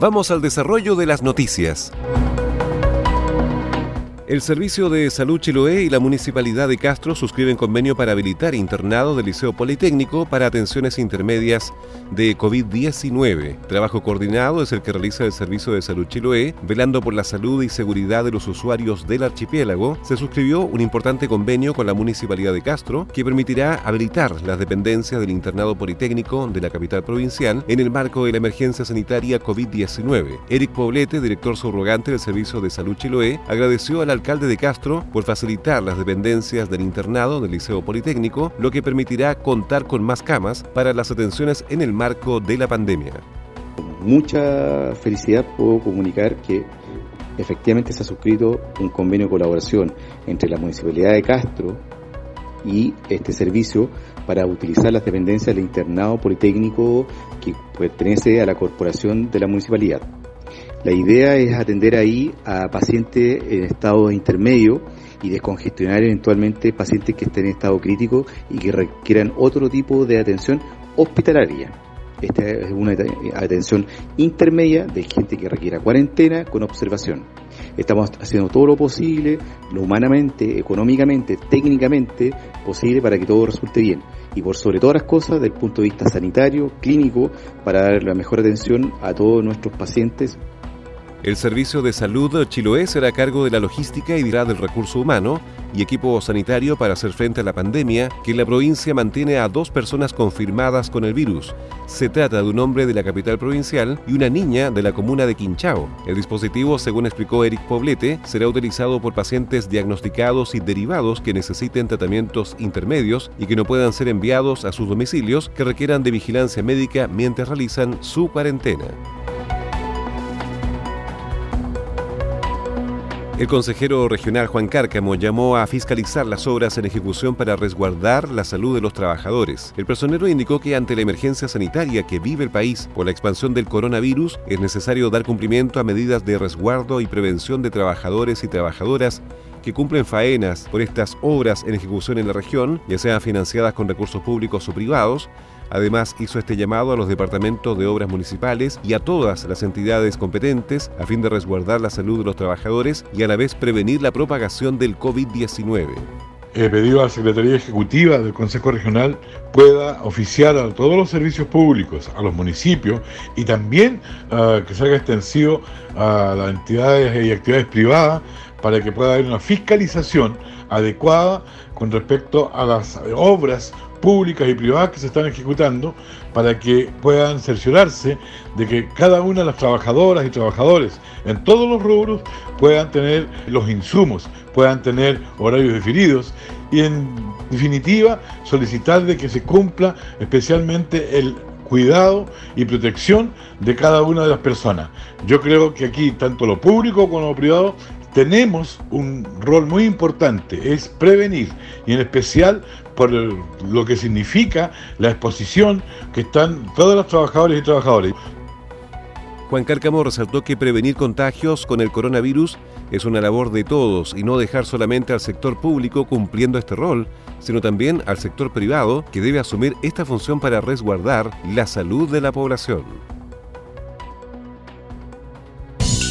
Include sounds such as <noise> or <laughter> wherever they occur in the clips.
Vamos al desarrollo de las noticias. El Servicio de Salud Chiloé y la Municipalidad de Castro suscriben convenio para habilitar internado del Liceo Politécnico para atenciones intermedias de COVID-19. Trabajo coordinado es el que realiza el Servicio de Salud Chiloé, velando por la salud y seguridad de los usuarios del archipiélago. Se suscribió un importante convenio con la Municipalidad de Castro que permitirá habilitar las dependencias del internado politécnico de la capital provincial en el marco de la emergencia sanitaria COVID-19. Eric Poblete, director subrogante del Servicio de Salud Chiloé, agradeció al alcalde de Castro por facilitar las dependencias del internado del Liceo Politécnico, lo que permitirá contar con más camas para las atenciones en el marco de la pandemia. Mucha felicidad puedo comunicar que efectivamente se ha suscrito un convenio de colaboración entre la Municipalidad de Castro y este servicio para utilizar las dependencias del internado politécnico que pertenece a la corporación de la municipalidad. La idea es atender ahí a pacientes en estado intermedio y descongestionar eventualmente pacientes que estén en estado crítico y que requieran otro tipo de atención hospitalaria. Esta es una atención intermedia de gente que requiera cuarentena con observación. Estamos haciendo todo lo posible, lo humanamente, económicamente, técnicamente posible para que todo resulte bien. Y por sobre todas las cosas, desde el punto de vista sanitario, clínico, para dar la mejor atención a todos nuestros pacientes el Servicio de Salud Chiloé será a cargo de la logística y dirá del recurso humano y equipo sanitario para hacer frente a la pandemia que la provincia mantiene a dos personas confirmadas con el virus. Se trata de un hombre de la capital provincial y una niña de la comuna de Quinchao. El dispositivo, según explicó Eric Poblete, será utilizado por pacientes diagnosticados y derivados que necesiten tratamientos intermedios y que no puedan ser enviados a sus domicilios que requieran de vigilancia médica mientras realizan su cuarentena. El consejero regional Juan Cárcamo llamó a fiscalizar las obras en ejecución para resguardar la salud de los trabajadores. El personero indicó que ante la emergencia sanitaria que vive el país por la expansión del coronavirus, es necesario dar cumplimiento a medidas de resguardo y prevención de trabajadores y trabajadoras que cumplen faenas por estas obras en ejecución en la región, ya sean financiadas con recursos públicos o privados, Además, hizo este llamado a los departamentos de obras municipales y a todas las entidades competentes a fin de resguardar la salud de los trabajadores y a la vez prevenir la propagación del COVID-19. He pedido a la Secretaría Ejecutiva del Consejo Regional pueda oficiar a todos los servicios públicos, a los municipios y también uh, que se haga extensivo a las entidades y actividades privadas para que pueda haber una fiscalización adecuada con respecto a las obras públicas y privadas que se están ejecutando para que puedan cerciorarse de que cada una de las trabajadoras y trabajadores en todos los rubros puedan tener los insumos, puedan tener horarios definidos y en definitiva solicitar de que se cumpla especialmente el cuidado y protección de cada una de las personas. Yo creo que aquí tanto lo público como lo privado tenemos un rol muy importante, es prevenir, y en especial por lo que significa la exposición que están todos los trabajadores y trabajadores. Juan Cárcamo resaltó que prevenir contagios con el coronavirus es una labor de todos y no dejar solamente al sector público cumpliendo este rol, sino también al sector privado que debe asumir esta función para resguardar la salud de la población.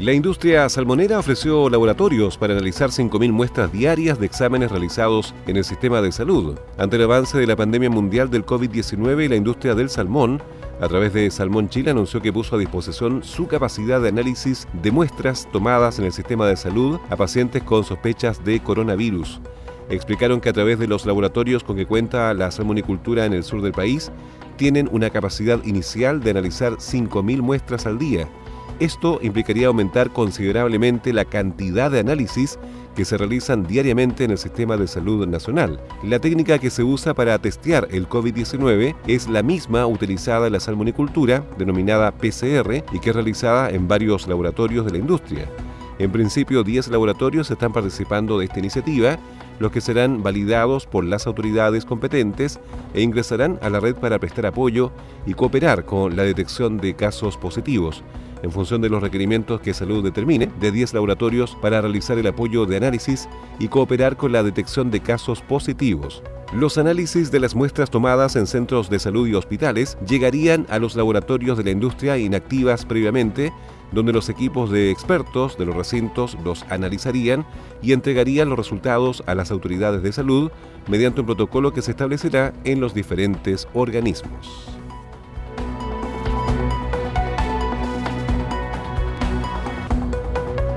La industria salmonera ofreció laboratorios para analizar 5.000 muestras diarias de exámenes realizados en el sistema de salud. Ante el avance de la pandemia mundial del COVID-19, la industria del salmón, a través de Salmón Chile, anunció que puso a disposición su capacidad de análisis de muestras tomadas en el sistema de salud a pacientes con sospechas de coronavirus. Explicaron que a través de los laboratorios con que cuenta la salmonicultura en el sur del país, tienen una capacidad inicial de analizar 5.000 muestras al día esto implicaría aumentar considerablemente la cantidad de análisis que se realizan diariamente en el sistema de salud nacional. La técnica que se usa para testear el COVID-19 es la misma utilizada en la salmonicultura, denominada PCR, y que es realizada en varios laboratorios de la industria. En principio, 10 laboratorios están participando de esta iniciativa, los que serán validados por las autoridades competentes e ingresarán a la red para prestar apoyo y cooperar con la detección de casos positivos en función de los requerimientos que Salud determine, de 10 laboratorios para realizar el apoyo de análisis y cooperar con la detección de casos positivos. Los análisis de las muestras tomadas en centros de salud y hospitales llegarían a los laboratorios de la industria inactivas previamente, donde los equipos de expertos de los recintos los analizarían y entregarían los resultados a las autoridades de salud mediante un protocolo que se establecerá en los diferentes organismos.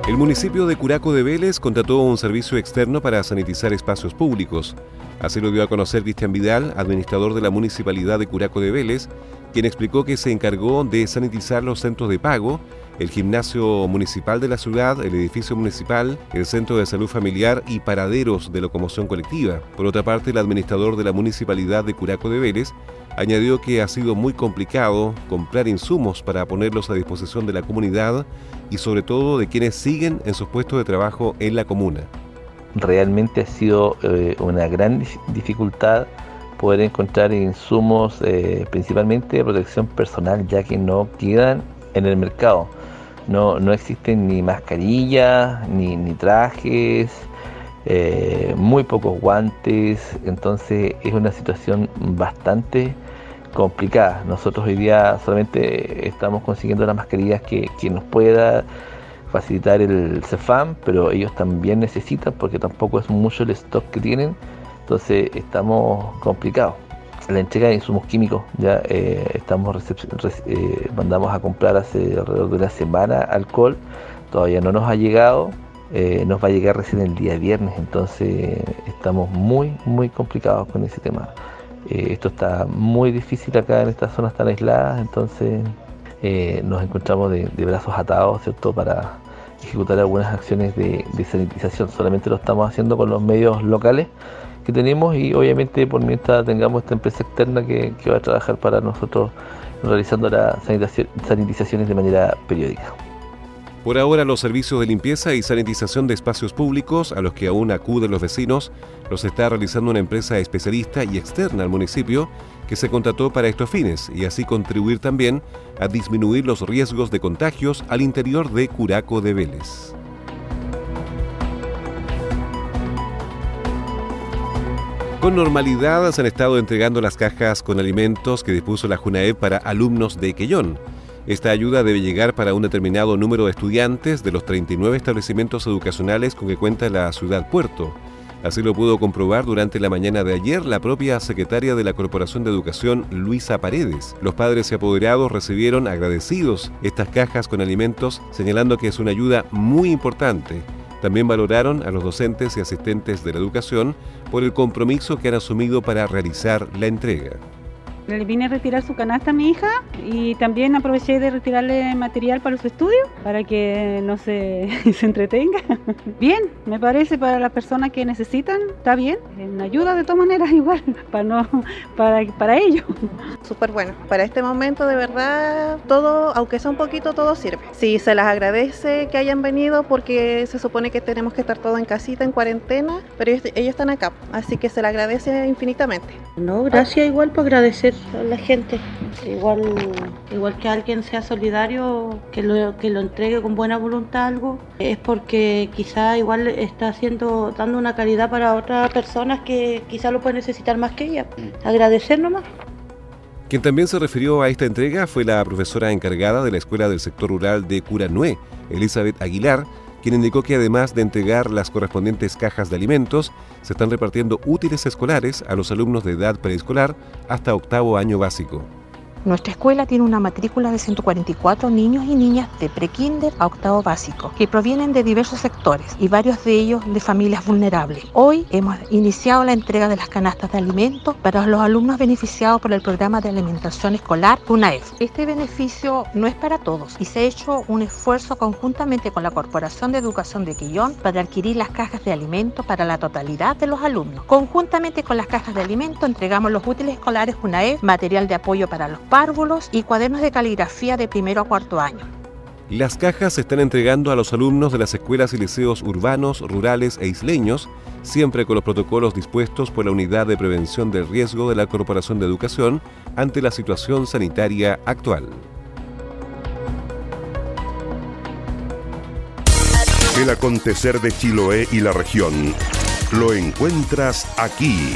El municipio de Curaco de Vélez contrató un servicio externo para sanitizar espacios públicos. Así lo dio a conocer Cristian Vidal, administrador de la municipalidad de Curaco de Vélez, quien explicó que se encargó de sanitizar los centros de pago, el gimnasio municipal de la ciudad, el edificio municipal, el centro de salud familiar y paraderos de locomoción colectiva. Por otra parte, el administrador de la municipalidad de Curaco de Vélez añadió que ha sido muy complicado comprar insumos para ponerlos a disposición de la comunidad y sobre todo de quienes siguen en sus puestos de trabajo en la comuna. Realmente ha sido eh, una gran dificultad poder encontrar insumos eh, principalmente de protección personal ya que no quedan en el mercado. No, no existen ni mascarillas, ni, ni trajes, eh, muy pocos guantes, entonces es una situación bastante complicada. Nosotros hoy día solamente estamos consiguiendo las mascarillas que, que nos pueda facilitar el CEFAM, pero ellos también necesitan porque tampoco es mucho el stock que tienen, entonces estamos complicados. La entrega de insumos químicos ya eh, estamos eh, mandamos a comprar hace alrededor de una semana alcohol, todavía no nos ha llegado, eh, nos va a llegar recién el día viernes, entonces estamos muy muy complicados con ese tema. Eh, esto está muy difícil acá en estas zonas tan aisladas, entonces nos encontramos de, brazos atados, ¿cierto? Para ejecutar algunas acciones de, sanitización. Solamente lo estamos haciendo con los medios locales que tenemos y obviamente por mientras tengamos esta empresa externa que, que va a trabajar para nosotros realizando las sanitizaciones de manera periódica. Por ahora, los servicios de limpieza y sanitización de espacios públicos a los que aún acuden los vecinos los está realizando una empresa especialista y externa al municipio que se contrató para estos fines y así contribuir también a disminuir los riesgos de contagios al interior de Curaco de Vélez. Con normalidad se han estado entregando las cajas con alimentos que dispuso la JUNAEP para alumnos de Quellón. Esta ayuda debe llegar para un determinado número de estudiantes de los 39 establecimientos educacionales con que cuenta la ciudad puerto. Así lo pudo comprobar durante la mañana de ayer la propia secretaria de la Corporación de Educación, Luisa Paredes. Los padres y apoderados recibieron agradecidos estas cajas con alimentos, señalando que es una ayuda muy importante. También valoraron a los docentes y asistentes de la educación por el compromiso que han asumido para realizar la entrega. Le vine a retirar su canasta a mi hija y también aproveché de retirarle material para su estudio, para que no se, <laughs> se entretenga. <laughs> Bien, me parece para las personas que necesitan, está bien, en ayuda de todas maneras <laughs> igual, para, no, para, para ellos. Súper bueno, para este momento de verdad todo, aunque sea un poquito, todo sirve. Sí, se las agradece que hayan venido porque se supone que tenemos que estar todos en casita, en cuarentena, pero ellos, ellos están acá, así que se les agradece infinitamente. No, gracias igual por agradecer a la gente. Igual, igual que alguien sea solidario, que lo, que lo entregue con buena voluntad algo, es porque quizá igual está haciendo, dando una calidad para otras personas que quizá lo pueden necesitar más que ella. Agradecer nomás. Quien también se refirió a esta entrega fue la profesora encargada de la Escuela del Sector Rural de Curanué, Elizabeth Aguilar, quien indicó que además de entregar las correspondientes cajas de alimentos, se están repartiendo útiles escolares a los alumnos de edad preescolar hasta octavo año básico. Nuestra escuela tiene una matrícula de 144 niños y niñas de prekinder a octavo básico, que provienen de diversos sectores y varios de ellos de familias vulnerables. Hoy hemos iniciado la entrega de las canastas de alimentos para los alumnos beneficiados por el programa de alimentación escolar UNAEF. Este beneficio no es para todos y se ha hecho un esfuerzo conjuntamente con la Corporación de Educación de Quillón para adquirir las cajas de alimentos para la totalidad de los alumnos. Conjuntamente con las cajas de alimentos entregamos los útiles escolares UNAEF, material de apoyo para los párvulos y cuadernos de caligrafía de primero a cuarto año. Las cajas se están entregando a los alumnos de las escuelas y liceos urbanos, rurales e isleños, siempre con los protocolos dispuestos por la Unidad de Prevención del Riesgo de la Corporación de Educación ante la situación sanitaria actual. El acontecer de Chiloé y la región lo encuentras aquí.